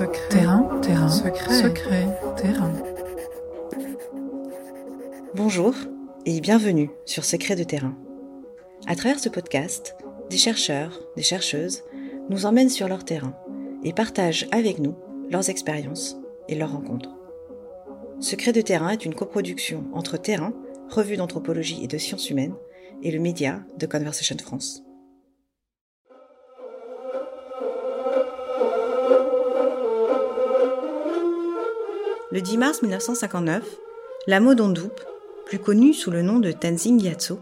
Secret. Terrain, terrain, secret, secret, terrain. Bonjour et bienvenue sur Secret de terrain. À travers ce podcast, des chercheurs, des chercheuses nous emmènent sur leur terrain et partagent avec nous leurs expériences et leurs rencontres. Secret de terrain est une coproduction entre Terrain, revue d'anthropologie et de sciences humaines, et le média de Conversation France. Le 10 mars 1959, Lamo Dondup, plus connu sous le nom de Tenzin Gyatso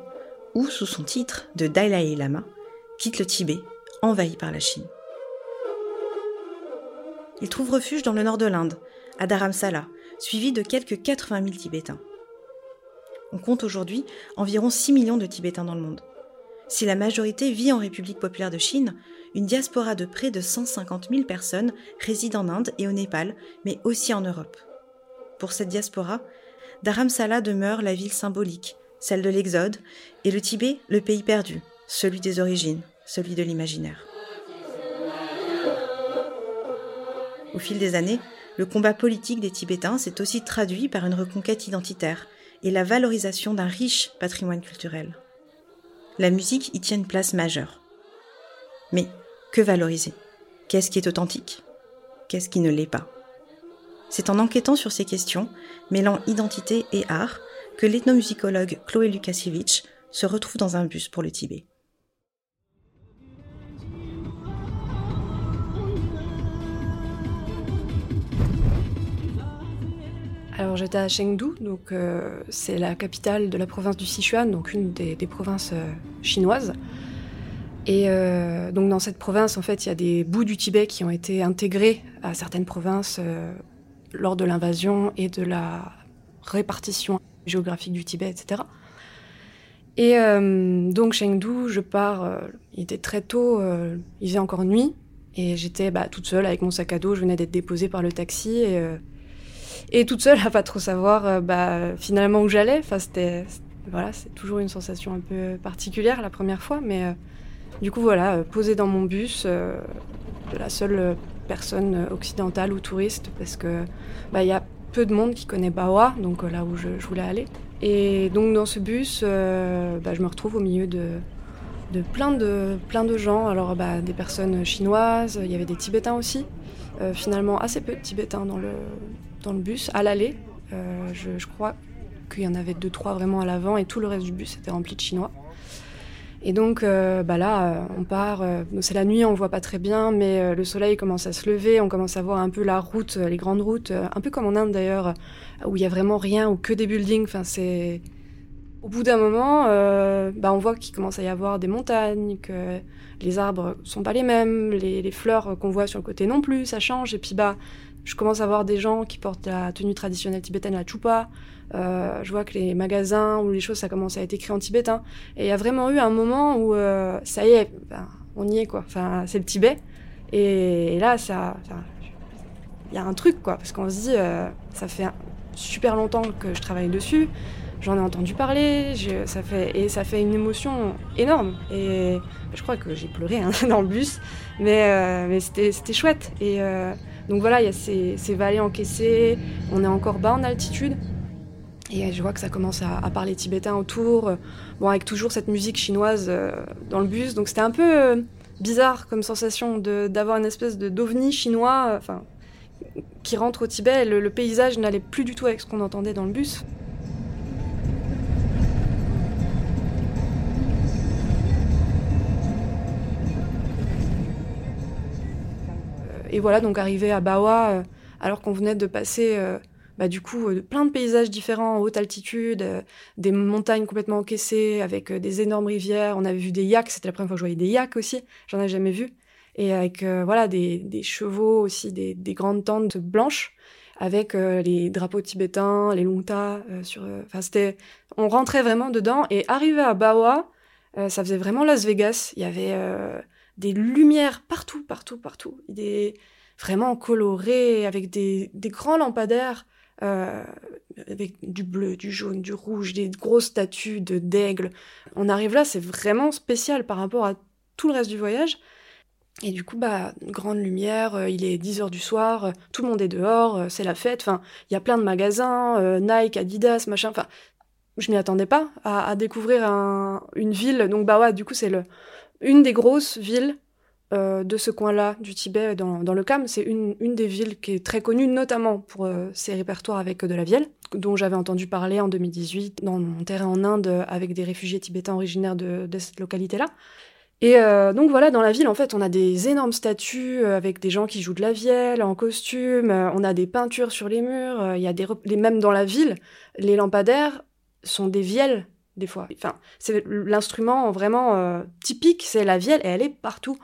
ou sous son titre de Dalai Lama, quitte le Tibet, envahi par la Chine. Il trouve refuge dans le nord de l'Inde, à Dharamsala, suivi de quelques 80 000 Tibétains. On compte aujourd'hui environ 6 millions de Tibétains dans le monde. Si la majorité vit en République populaire de Chine, une diaspora de près de 150 000 personnes réside en Inde et au Népal, mais aussi en Europe. Pour cette diaspora, Dharamsala demeure la ville symbolique, celle de l'Exode, et le Tibet le pays perdu, celui des origines, celui de l'imaginaire. Au fil des années, le combat politique des Tibétains s'est aussi traduit par une reconquête identitaire et la valorisation d'un riche patrimoine culturel. La musique y tient une place majeure. Mais que valoriser? Qu'est-ce qui est authentique? Qu'est-ce qui ne l'est pas? C'est en enquêtant sur ces questions, mêlant identité et art, que l'ethnomusicologue Chloé Lukasiewicz se retrouve dans un bus pour le Tibet. Alors j'étais à Chengdu, donc euh, c'est la capitale de la province du Sichuan, donc une des, provinces euh, chinoises. Et euh, donc dans cette province, en fait, il y a des bouts du Tibet qui ont été intégrés à certaines provinces lors de l'invasion et de la répartition géographique du Tibet, etc. Et euh, donc Chengdu, je pars, euh, il était très tôt, euh, il faisait encore nuit, et j'étais bah, toute seule avec mon sac à dos, je venais d'être déposée par le taxi, et, et toute seule à pas trop savoir bah, finalement où j'allais. Enfin, c'était, voilà, c'est toujours une sensation un peu particulière la première fois, mais du coup voilà, posée dans mon bus, la seule personne occidentale ou touriste parce que bah, il y a peu de monde qui connaît Bawa, donc euh, là où je, voulais aller. Et donc dans ce bus, euh, bah, je me retrouve au milieu de, de, plein, de plein de gens. Alors bah, des personnes chinoises, il y avait des Tibétains aussi. Euh, finalement assez peu de Tibétains dans le, dans le bus. À l'aller, je, je, crois qu'il y en avait deux, trois vraiment à l'avant et tout le reste du bus était rempli de Chinois. Et donc euh, bah là, euh, on part, euh, c'est la nuit, on voit pas très bien, mais le soleil commence à se lever, on commence à voir un peu la route, les grandes routes, un peu comme en Inde d'ailleurs, où il y a vraiment rien, ou que des buildings. Enfin, c'est au bout d'un moment, bah, on voit qu'il commence à y avoir des montagnes, que les arbres sont pas les mêmes, les, les fleurs qu'on voit sur le côté non plus, ça change. Et puis bah, je commence à voir des gens qui portent la tenue traditionnelle tibétaine, la chupa. Euh, je vois que les magasins ou les choses, ça commence à être écrit en tibétain. Et il y a vraiment eu un moment où, euh, ça y est, ben, on y est, quoi. Enfin, c'est le Tibet. Et, là, ça, il y a un truc, quoi. Parce qu'on se dit, euh, ça fait super longtemps que je travaille dessus. J'en ai entendu parler, ça fait, et ça fait une émotion énorme. Et je crois que j'ai pleuré hein, dans le bus, mais, mais c'était chouette. Et donc voilà, il y a ces, ces vallées encaissées, on est encore bas en altitude. Et je vois que ça commence à, parler tibétain autour, euh, bon, avec toujours cette musique chinoise euh, dans le bus. Donc c'était un peu euh, bizarre comme sensation d'avoir une espèce de d'ovni chinois enfin, qui rentre au Tibet. Le paysage n'allait plus du tout avec ce qu'on entendait dans le bus. Et voilà, donc arrivé à Bawa, alors qu'on venait de passer bah, du coup, euh, plein de paysages différents en haute altitude, euh, des montagnes complètement encaissées avec euh, des énormes rivières. On avait vu des yaks, c'était la première fois que je voyais des yaks aussi, j'en avais jamais vu. Et avec voilà des, chevaux aussi, des, des, grandes tentes blanches avec les drapeaux tibétains, les lungta. sur, enfin, c'était, on rentrait vraiment dedans. Et arrivé à Bawa, ça faisait vraiment Las Vegas. Il y avait des lumières partout, partout, partout. Des vraiment colorées avec des, grands lampadaires. Euh, avec du bleu, du jaune, du rouge, des grosses statues de. On arrive là, c'est vraiment spécial par rapport à tout le reste du voyage. Et du coup, bah, grande lumière, euh, il est 10 heures du soir, euh, tout le monde est dehors, c'est la fête. Enfin, il y a plein de magasins, Nike, Adidas, machin. Enfin, je m'y attendais pas à, découvrir une ville. Donc, bah ouais, du coup, c'est le, une des grosses villes de ce coin-là du Tibet dans, dans le Kham. C'est une, des villes qui est très connue, notamment pour ses répertoires avec de la vielle, dont j'avais entendu parler en 2018 dans mon terrain en Inde avec des réfugiés tibétains originaires de, cette localité-là. Et euh, donc voilà, dans la ville, en fait, on a des énormes statues euh, avec des gens qui jouent de la vielle en costume. Euh, on a des peintures sur les murs. Il y a des les même dans la ville, les lampadaires sont des vielles des fois. Enfin, c'est l'instrument vraiment typique, c'est la vielle et elle est partout.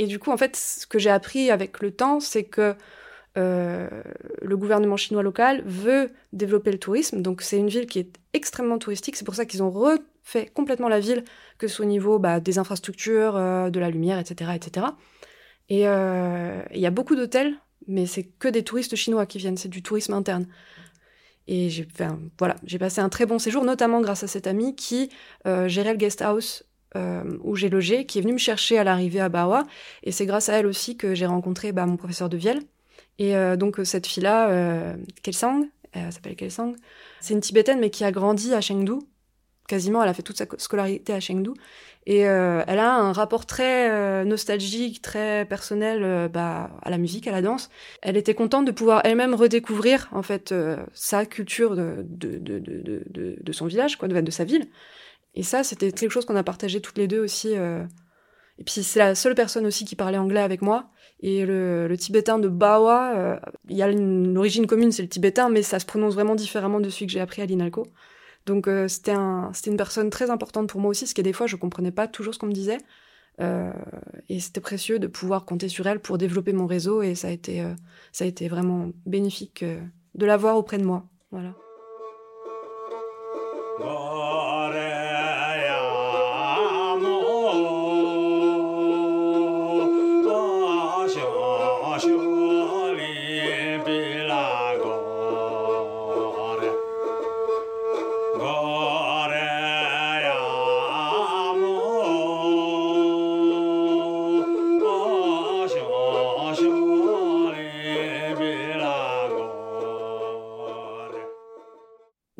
Et du coup, en fait, ce que j'ai appris avec le temps, c'est que euh, le gouvernement chinois local veut développer le tourisme. Donc c'est une ville qui est extrêmement touristique. C'est pour ça qu'ils ont refait complètement la ville, que ce soit au niveau bah, des infrastructures, euh, de la lumière, etc. etc. Et euh, il y a beaucoup d'hôtels, mais c'est que des touristes chinois qui viennent. C'est du tourisme interne. Et j'ai voilà, passé un très bon séjour, notamment grâce à cette amie qui gérait le guest house où j'ai logé, qui est venue me chercher à l'arrivée à Bawa. Et c'est grâce à elle aussi que j'ai rencontré bah, mon professeur de vielle. Et euh, donc cette fille-là, euh, Kelsang, elle s'appelle Kelsang, c'est une Tibétaine mais qui a grandi à Chengdu. Quasiment, elle a fait toute sa scolarité à Chengdu. Et elle a un rapport très nostalgique, très personnel bah, à la musique, à la danse. Elle était contente de pouvoir elle-même redécouvrir en fait sa culture de, de, de, de, de son village, quoi, de sa ville. Et ça, c'était quelque chose qu'on a partagé toutes les deux aussi. Euh. Et puis c'est la seule personne aussi qui parlait anglais avec moi. Et le, tibétain de Bawa, euh, il y a une, origine commune, c'est le tibétain, mais ça se prononce vraiment différemment de celui que j'ai appris à l'INALCO. Donc euh, c'était un, une personne très importante pour moi aussi, parce que des fois je comprenais pas toujours ce qu'on me disait. et c'était précieux de pouvoir compter sur elle pour développer mon réseau, et ça a été, ça a été vraiment bénéfique de l'avoir auprès de moi. Voilà.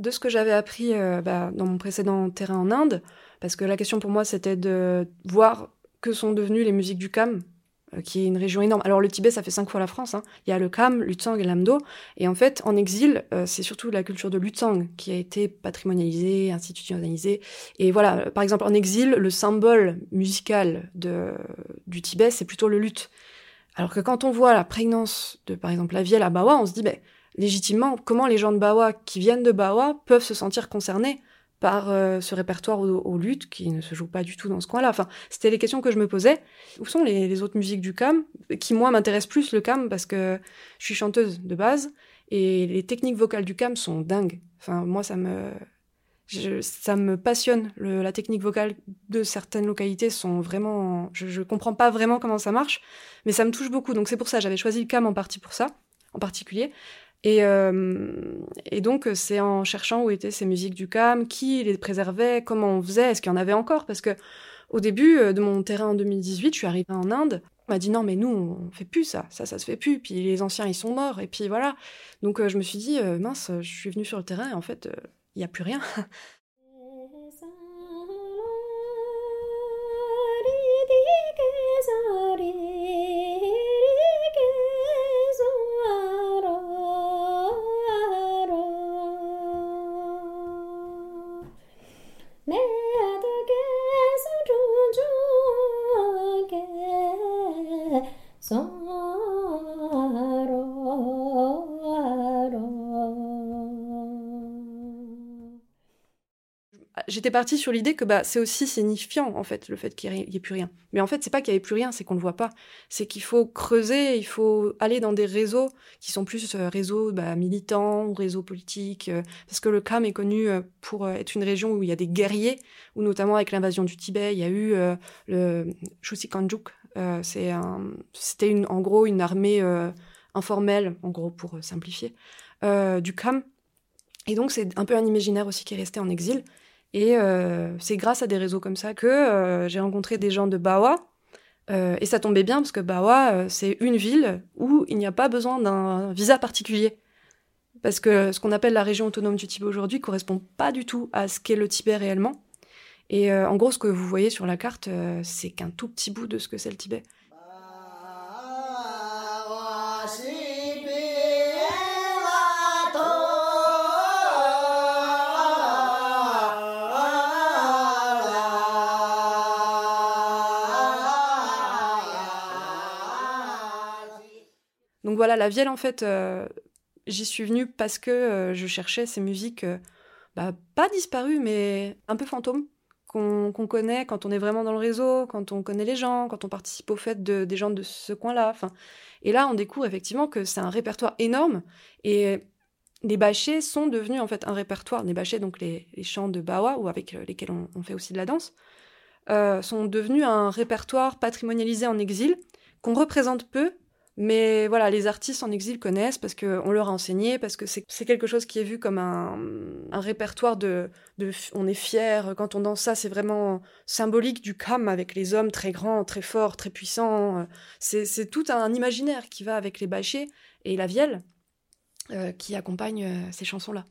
De ce que j'avais appris euh, bah, dans mon précédent terrain en Inde, parce que la question pour moi c'était de voir que sont devenues les musiques du Kham, euh, qui est une région énorme. Alors le Tibet, ça fait cinq fois la France. Hein. Il y a le Kham, l'Utsang et l'Amdo. Et en fait, en exil, euh, c'est surtout la culture de l'Utsang qui a été patrimonialisée, institutionnalisée. Et voilà, par exemple, en exil, le symbole musical du Tibet, c'est plutôt le luth. Alors que quand on voit la prégnance de, par exemple, la vielle à Bawa, on se dit, ben, légitimement, comment les gens de Bawa qui viennent de Bawa peuvent se sentir concernés par euh, ce répertoire aux, luttes qui ne se joue pas du tout dans ce coin-là. Enfin, c'était les questions que je me posais. Où sont les, autres musiques du CAM Qui, moi, m'intéressent plus le CAM parce que je suis chanteuse de base et les techniques vocales du CAM sont dingues. Enfin, moi, ça me, ça me passionne. la technique vocale de certaines localités sont vraiment. Je, je comprends pas vraiment comment ça marche, mais ça me touche beaucoup. Donc, c'est pour ça, j'avais choisi le CAM en partie pour ça, en particulier. Et, euh, et, donc, c'est en cherchant où étaient ces musiques du CAM, qui les préservait, comment on faisait, est-ce qu'il y en avait encore? Parce que au début euh, de mon terrain en 2018, je suis arrivée en Inde. On m'a dit non, mais nous, on fait plus ça, ça, ça se fait plus. Puis les anciens, ils sont morts. Et puis voilà. Donc, euh, je me suis dit, mince, je suis venue sur le terrain et en fait, il n'y a plus rien. j'étais partie sur l'idée que bah, c'est aussi signifiant, en fait, le fait qu'il n'y ait plus rien. Mais en fait, c'est pas qu'il n'y ait plus rien, c'est qu'on le voit pas. C'est qu'il faut creuser, il faut aller dans des réseaux qui sont plus euh, réseaux bah, militants ou réseaux politiques. Euh, parce que le Kham est connu euh, pour être une région où il y a des guerriers, ou notamment avec l'invasion du Tibet, il y a eu le Chusikanjuk. c'est C'était en gros une armée informelle, en gros, pour simplifier, du Kham et donc, c'est un peu un imaginaire aussi qui est resté en exil. Et euh, c'est grâce à des réseaux comme ça que euh, j'ai rencontré des gens de Bawa. Euh, et ça tombait bien parce que Bawa, c'est une ville où il n'y a pas besoin d'un visa particulier. Parce que ce qu'on appelle la région autonome du Tibet aujourd'hui correspond pas du tout à ce qu'est le Tibet réellement. Et en gros, ce que vous voyez sur la carte, c'est qu'un tout petit bout de ce que c'est le Tibet. Voilà, la Vielle, en fait, euh, j'y suis venue parce que euh, je cherchais ces musiques, euh, bah, pas disparues, mais un peu fantômes, qu'on connaît quand on est vraiment dans le réseau, quand on connaît les gens, quand on participe aux fêtes des gens de ce coin-là. Et là, on découvre effectivement que c'est un répertoire énorme. Et les bâchés sont devenus en fait un répertoire. Les bâchés, donc les, chants de Bawa, ou avec lesquels on, fait aussi de la danse, sont devenus un répertoire patrimonialisé en exil qu'on représente peu mais voilà, les artistes en exil connaissent parce qu'on leur a enseigné, parce que c'est quelque chose qui est vu comme un, répertoire de, On est fier quand on danse ça, c'est vraiment symbolique du Kham avec les hommes très grands, très forts, très puissants. C'est tout un imaginaire qui va avec les bâchés et la vielle euh, qui accompagne euh, ces chansons-là.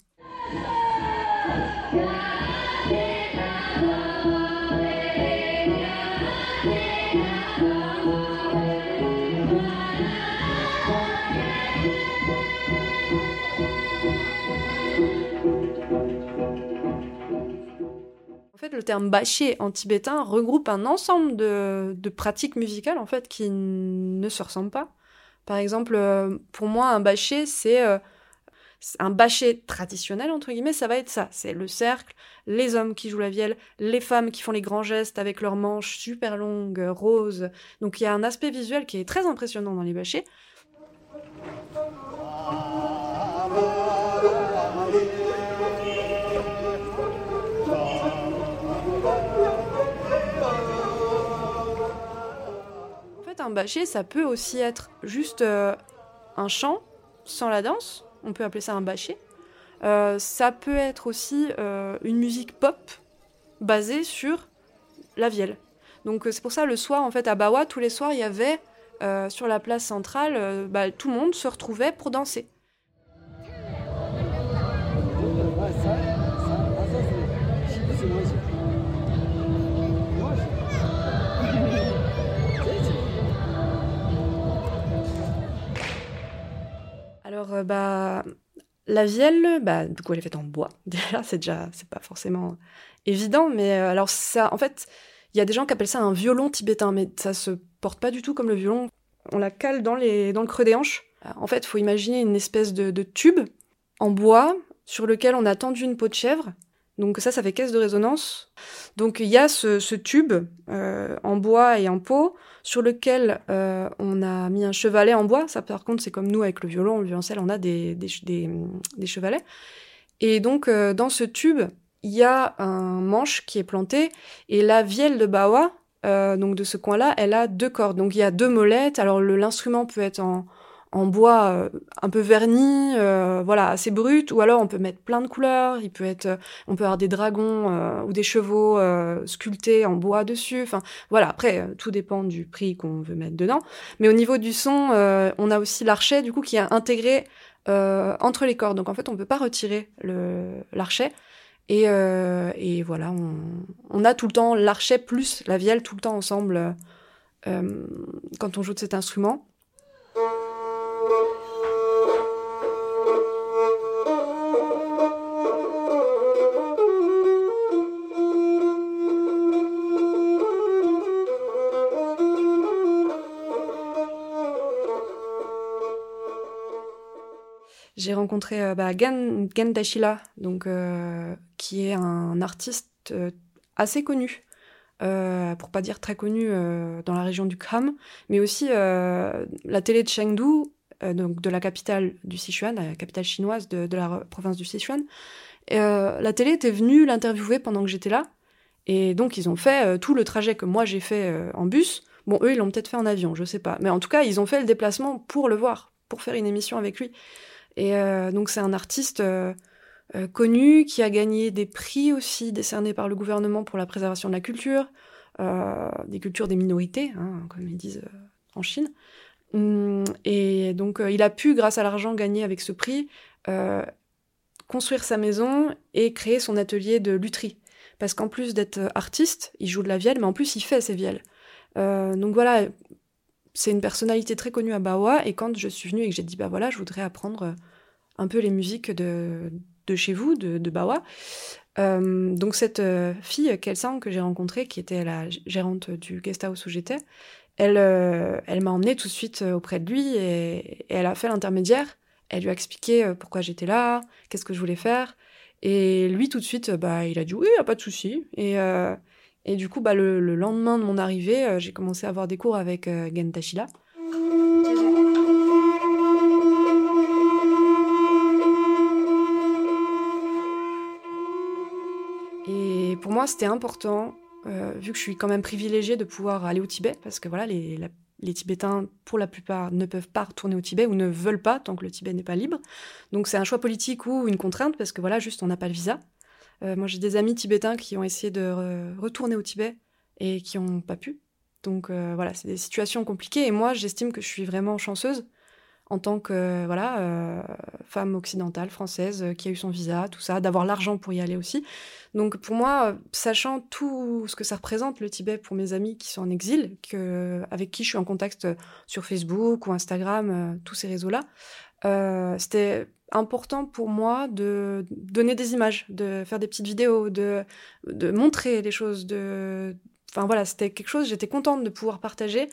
Le terme bâché en tibétain regroupe un ensemble de, pratiques musicales en fait qui ne se ressemblent pas. Par exemple, euh, pour moi, un c'est euh, un bâché traditionnel entre guillemets, ça va être ça. C'est le cercle, les hommes qui jouent la vielle, les femmes qui font les grands gestes avec leurs manches super longues, roses. Donc il y a un aspect visuel qui est très impressionnant dans les bâchés. Un bâché, ça peut aussi être juste euh, un chant sans la danse. On peut appeler ça un bâché. Euh, ça peut être aussi euh, une musique pop basée sur la vielle. Donc c'est pour ça le soir en fait à Bawa tous les soirs il y avait sur la place centrale bah, tout le monde se retrouvait pour danser. Alors, euh, bah, la vielle, bah, du coup, elle est faite en bois. Déjà, c'est déjà, c'est pas forcément évident, mais euh, alors ça, en fait, il y a des gens qui appellent ça un violon tibétain, mais ça se porte pas du tout comme le violon. On la cale dans, les, dans le creux des hanches. En fait, faut imaginer une espèce de, tube en bois sur lequel on a tendu une peau de chèvre. Donc ça, ça fait caisse de résonance. Donc il y a ce, tube euh, en bois et en peau sur lequel euh, on a mis un chevalet en bois. Ça, par contre, c'est comme nous avec le violon, le violoncelle, on a des, des, chevalets. Et donc, euh, dans ce tube, il y a un manche qui est planté, et la vielle de Bawa, euh, donc de ce coin-là, elle a deux cordes. Donc, il y a deux molettes. Alors, l'instrument peut être en, en bois euh, un peu verni, euh, voilà, assez brut, ou alors on peut mettre plein de couleurs, il peut être, euh, on peut avoir des dragons ou des chevaux sculptés en bois dessus, enfin voilà, après tout dépend du prix qu'on veut mettre dedans. Mais au niveau du son, on a aussi l'archet du coup qui est intégré entre les cordes, donc en fait on peut pas retirer l'archet. Et, et voilà, on, on, a tout le temps l'archet plus la vielle tout le temps ensemble quand on joue de cet instrument. J'ai rencontré euh, bah, Gan, Dashila, donc, euh, qui est un artiste artiste assez connu. pour pas dire très connu dans la région du Kham, mais aussi la télé de Chengdu, donc de la capitale du Sichuan, la capitale chinoise de, de la province du Sichuan. la télé était venue l'interviewer pendant que j'étais là, et donc ils ont fait tout le trajet que moi j'ai fait en bus Bon, eux, ils l'ont peut-être fait en avion, je sais pas. Mais en tout cas, ils ont fait le déplacement pour le voir, pour faire une émission avec lui. Et euh, donc, c'est un artiste euh, euh, connu qui a gagné des prix aussi décernés par le gouvernement pour la préservation de la culture, des cultures des minorités, hein, comme ils disent en Chine. Hum, et donc, il a pu, grâce à l'argent gagné avec ce prix, construire sa maison et créer son atelier de lutherie. Parce qu'en plus d'être artiste, il joue de la vielle, mais en plus il fait ses vielles. Donc voilà, c'est une personnalité très connue à Bawa. Et quand je suis venue et que j'ai dit, bah voilà, je voudrais apprendre euh, un peu les musiques de, de chez vous, de, de Bawa. Euh, donc cette fille, Kelsang, que j'ai rencontrée, qui était la gérante du guest house où j'étais, elle, elle m'a emmenée tout de suite auprès de lui et, elle a fait l'intermédiaire. Elle lui a expliqué pourquoi j'étais là, qu'est-ce que je voulais faire. Et lui, tout de suite, bah, il a dit oui, y a pas de souci. Et, et du coup, bah, le, lendemain de mon arrivée, euh, j'ai commencé à avoir des cours avec euh, Gentashila. Et pour moi, c'était important, euh, vu que je suis quand même privilégiée de pouvoir aller au Tibet, parce que voilà, les, Tibétains, pour la plupart, ne peuvent pas retourner au Tibet ou ne veulent pas tant que le Tibet n'est pas libre. Donc c'est un choix politique ou une contrainte, parce que voilà, juste on n'a pas le visa. Euh, moi, j'ai des amis tibétains qui ont essayé de retourner au Tibet et qui n'ont pas pu. Donc euh, voilà, c'est des situations compliquées. Et moi, j'estime que je suis vraiment chanceuse en tant que voilà euh, femme occidentale française qui a eu son visa, tout ça, d'avoir l'argent pour y aller aussi. Donc pour moi, sachant tout ce que ça représente le Tibet pour mes amis qui sont en exil, avec qui je suis en contact sur Facebook ou Instagram, tous ces réseaux-là, c'était important pour moi de donner des images, de faire des petites vidéos, de, de montrer les choses. De... Enfin voilà, c'était quelque chose, j'étais contente de pouvoir partager.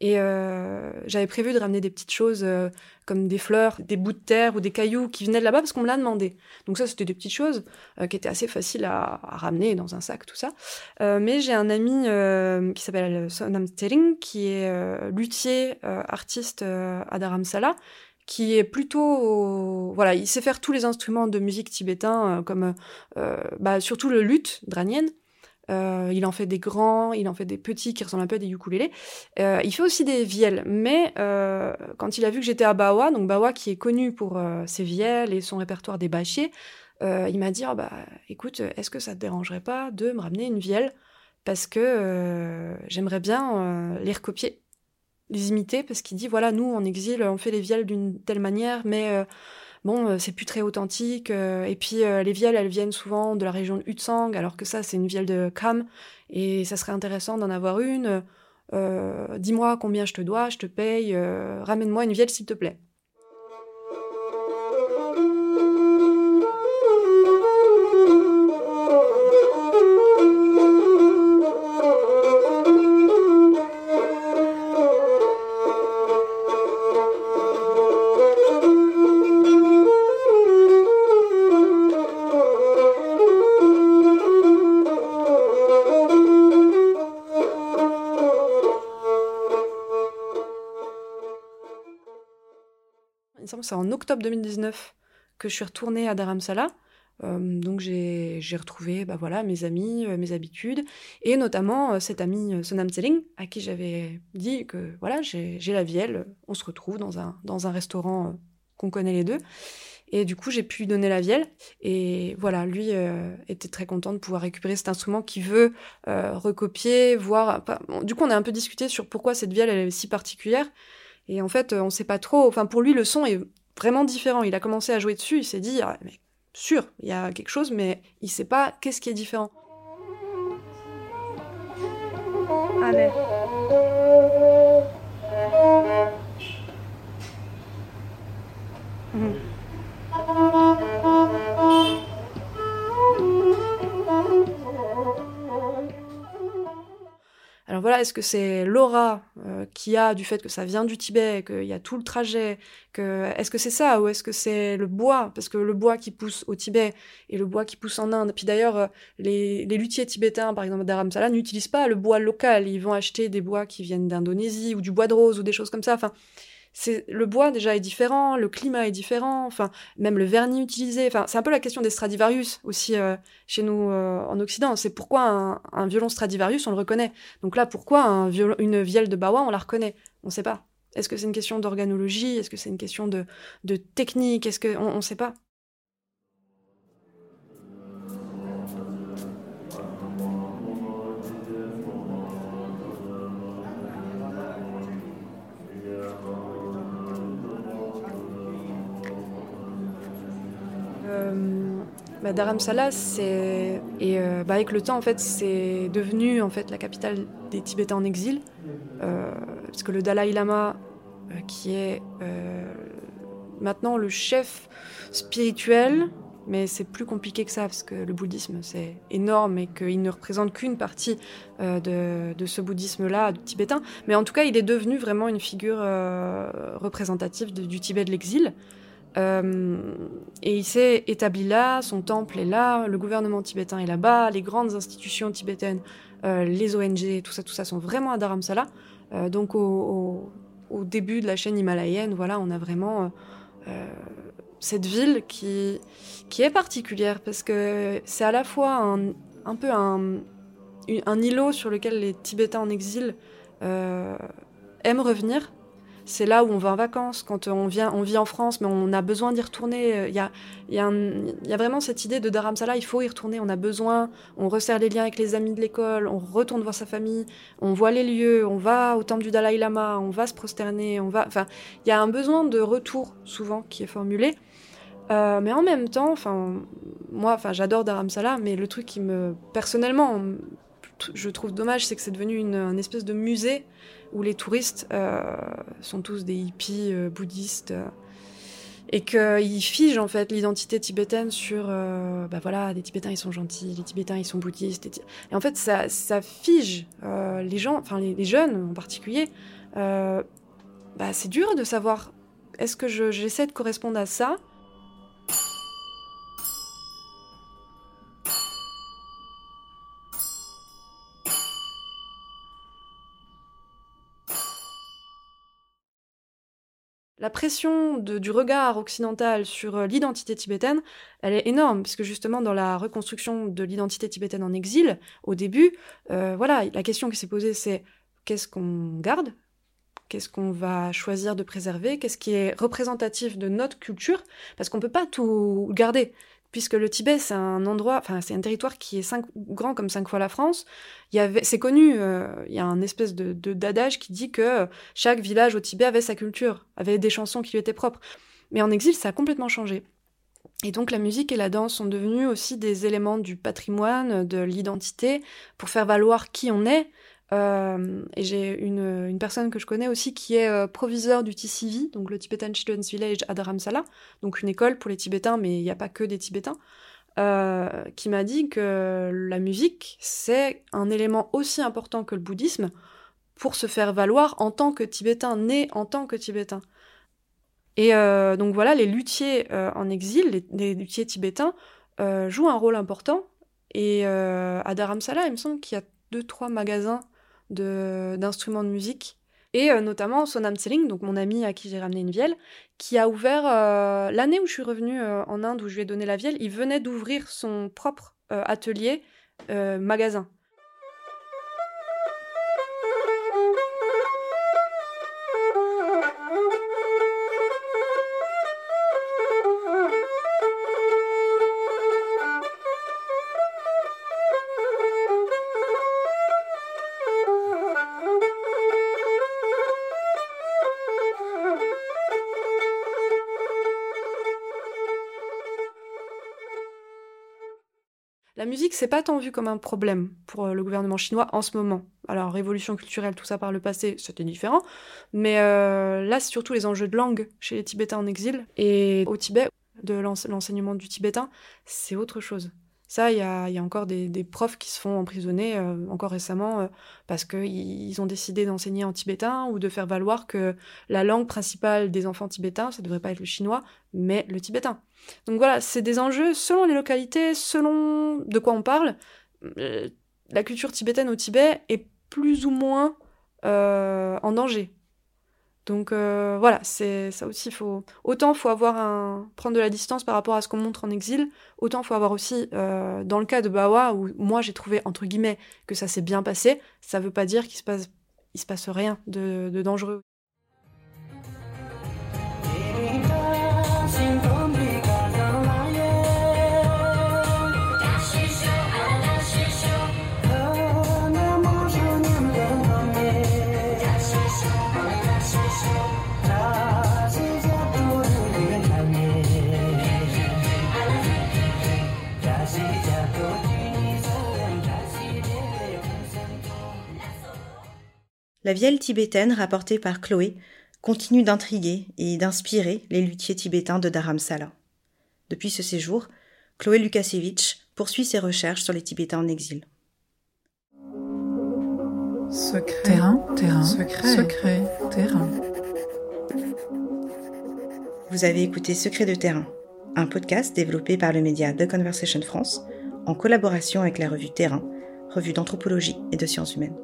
Et euh, j'avais prévu de ramener des petites choses euh, comme des fleurs, des bouts de terre ou des cailloux qui venaient de là-bas parce qu'on me l'a demandé. Donc ça, c'était des petites choses euh, qui étaient assez faciles à, ramener dans un sac, tout ça. mais j'ai un ami qui s'appelle Sonam Stering, qui est luthier, artiste à Dharamsala, qui est plutôt voilà il sait faire tous les instruments de musique tibétain euh, comme euh, bah, surtout le luth dranien euh, il en fait des grands il en fait des petits qui ressemblent un peu à des ukulélés. Il fait aussi des vielles mais quand il a vu que j'étais à Bawa donc Bawa qui est connu pour ses vielles et son répertoire des bâchiers il m'a dit ah bah écoute est-ce que ça te dérangerait pas de me ramener une vielle? Parce que j'aimerais bien les recopier les imiter parce qu'il dit voilà nous en exil on fait les vielles d'une telle manière mais euh, bon euh, c'est plus très authentique euh, et puis les vielles elles viennent souvent de la région de Utsang alors que ça c'est une vielle de Kam et ça serait intéressant d'en avoir une. Dis-moi combien je te dois je te paye ramène-moi une vielle s'il te plaît octobre 2019 que je suis retournée à Dharamsala. Euh, donc j'ai retrouvé bah voilà, mes amis, euh, mes habitudes, et notamment euh, cet ami Sonam Tseling, à qui j'avais dit que voilà, j'ai la vielle, on se retrouve dans un, dans un restaurant qu'on connaît les deux. Et du coup, j'ai pu lui donner la vielle. Et voilà, lui était très content de pouvoir récupérer cet instrument qu'il veut recopier, voir. du coup, on a un peu discuté sur pourquoi cette vielle elle est si particulière. Et en fait, on sait pas trop. Enfin, pour lui, le son est vraiment différent. Il a commencé à jouer dessus, il s'est dit, ah, mais sûr, il y a quelque chose, mais il sait pas qu'est-ce qui est différent. Allez. Alors voilà, est-ce que c'est l'aura euh, qu'il y a du fait que ça vient du Tibet, qu'il y a tout le trajet, que est-ce que c'est ça ou est-ce que c'est le bois? Parce que le bois qui pousse au Tibet et le bois qui pousse en Inde. Puis d'ailleurs, euh, les, les, luthiers tibétains, par exemple Dharamsala, n'utilisent pas le bois local. Ils vont acheter des bois qui viennent d'Indonésie ou du bois de rose ou des choses comme ça. Enfin, c'est le bois déjà est différent, le climat est différent, enfin même le vernis utilisé. Enfin, c'est un peu la question des Stradivarius aussi euh, chez nous euh, en Occident. C'est pourquoi un, violon Stradivarius on le reconnaît. Donc là, pourquoi un une vielle de Bawa on la reconnaît? On ne sait pas. Est-ce que c'est une question d'organologie? Est-ce que c'est une question de, de technique? Est-ce que on ne sait pas bah, Dharamsala, et euh, bah, avec le temps en fait, c'est devenu en fait la capitale des Tibétains en exil, euh, parce que le Dalai Lama, euh, qui est maintenant le chef spirituel, mais c'est plus compliqué que ça parce que le bouddhisme c'est énorme et qu'il ne représente qu'une partie de, ce bouddhisme-là tibétain. Mais en tout cas, il est devenu vraiment une figure représentative du Tibet de l'exil. Euh, et il s'est établi là, son temple est là, le gouvernement tibétain est là-bas, les grandes institutions tibétaines, euh, les ONG, tout ça, tout ça sont vraiment à Dharamsala. Euh, donc au, début de la chaîne himalayenne, voilà, on a vraiment cette ville qui, qui est particulière parce que c'est à la fois un, peu un, îlot sur lequel les Tibétains en exil aiment revenir c'est là où on va en vacances. Quand on vient, on vit en France, mais on a besoin d'y retourner. Il y a, y, a y a, vraiment cette idée de Dharamsala, il faut y retourner. On a besoin. On resserre les liens avec les amis de l'école. On retourne voir sa famille. On voit les lieux. On va au temple du Dalai Lama. On va se prosterner. On va. Enfin, il y a un besoin de retour souvent qui est formulé. Euh, mais en même temps, enfin, moi, enfin, j'adore Dharamsala, mais le truc qui me, personnellement, je trouve dommage, c'est que c'est devenu une, espèce de musée où les touristes euh, sont tous des hippies euh, bouddhistes euh, et qu'ils figent en fait l'identité tibétaine sur, bah voilà, les Tibétains ils sont gentils, les Tibétains ils sont bouddhistes. Et, en fait, ça, ça fige les gens, enfin les, jeunes en particulier. bah, c'est dur de savoir est-ce que j'essaie de correspondre à ça la pression du regard occidental sur euh, l'identité tibétaine, elle est énorme, puisque justement dans la reconstruction de l'identité tibétaine en exil, au début, euh, voilà, la question qui s'est posée, c'est qu'est-ce qu'on garde? Qu'est-ce qu'on va choisir de préserver? Qu'est-ce qui est représentatif de notre culture? Parce qu'on ne peut pas tout garder puisque le Tibet, c'est un endroit, enfin, c'est un territoire qui est cinq, grand comme cinq fois la France. Il y avait, c'est connu, euh, il y a un espèce de, d'adage qui dit que chaque village au Tibet avait sa culture, avait des chansons qui lui étaient propres. Mais en exil, ça a complètement changé. Et donc la musique et la danse sont devenus aussi des éléments du patrimoine, de l'identité, pour faire valoir qui on est, euh, et j'ai une, personne que je connais aussi qui est euh, proviseur du TCV, donc le Tibetan Children's Village à Dharamsala, donc une école pour les Tibétains, mais il n'y a pas que des Tibétains, euh, qui m'a dit que la musique, c'est un élément aussi important que le bouddhisme pour se faire valoir en tant que Tibétain, né en tant que Tibétain. Et donc voilà, les luthiers en exil, les, les luthiers tibétains, jouent un rôle important. Et à Dharamsala, il me semble qu'il y a deux, trois magasins d'instruments de, musique. Et euh, notamment Sonam Tseling, donc mon ami à qui j'ai ramené une vielle, qui a ouvert euh, l'année où je suis revenue euh, en Inde, où je lui ai donné la vielle, il venait d'ouvrir son propre atelier magasin. Musique, c'est pas tant vu comme un problème pour euh, le gouvernement chinois en ce moment. Alors, révolution culturelle, tout ça par le passé, c'était différent. Mais euh, là, c'est surtout les enjeux de langue chez les Tibétains en exil. Et au Tibet, de l'enseignement du tibétain, c'est autre chose. Ça, il y a, encore des, profs qui se font emprisonner, euh, encore récemment, euh, parce qu'ils ont décidé d'enseigner en tibétain ou de faire valoir que la langue principale des enfants tibétains, ça devrait pas être le chinois, mais le tibétain. Donc voilà, c'est des enjeux selon les localités, selon de quoi on parle. Euh, la culture tibétaine au Tibet est plus ou moins en danger donc euh, voilà, c'est ça aussi. Faut autant faut avoir un prendre de la distance par rapport à ce qu'on montre en exil, autant faut avoir aussi euh, dans le cas de Bawa où moi j'ai trouvé entre guillemets que ça s'est bien passé. Ça veut pas dire qu'il se passe il se passe rien de, de dangereux. La vielle tibétaine rapportée par Chloé continue d'intriguer et d'inspirer les luthiers tibétains de Dharamsala. Depuis ce séjour, Chloé Lukasiewicz poursuit ses recherches sur les Tibétains en exil. Secret, terrain, terrain, secret, secret, terrain. Vous avez écouté Secret de terrain, un podcast développé par le média The Conversation France en collaboration avec la revue Terrain, revue d'anthropologie et de sciences humaines.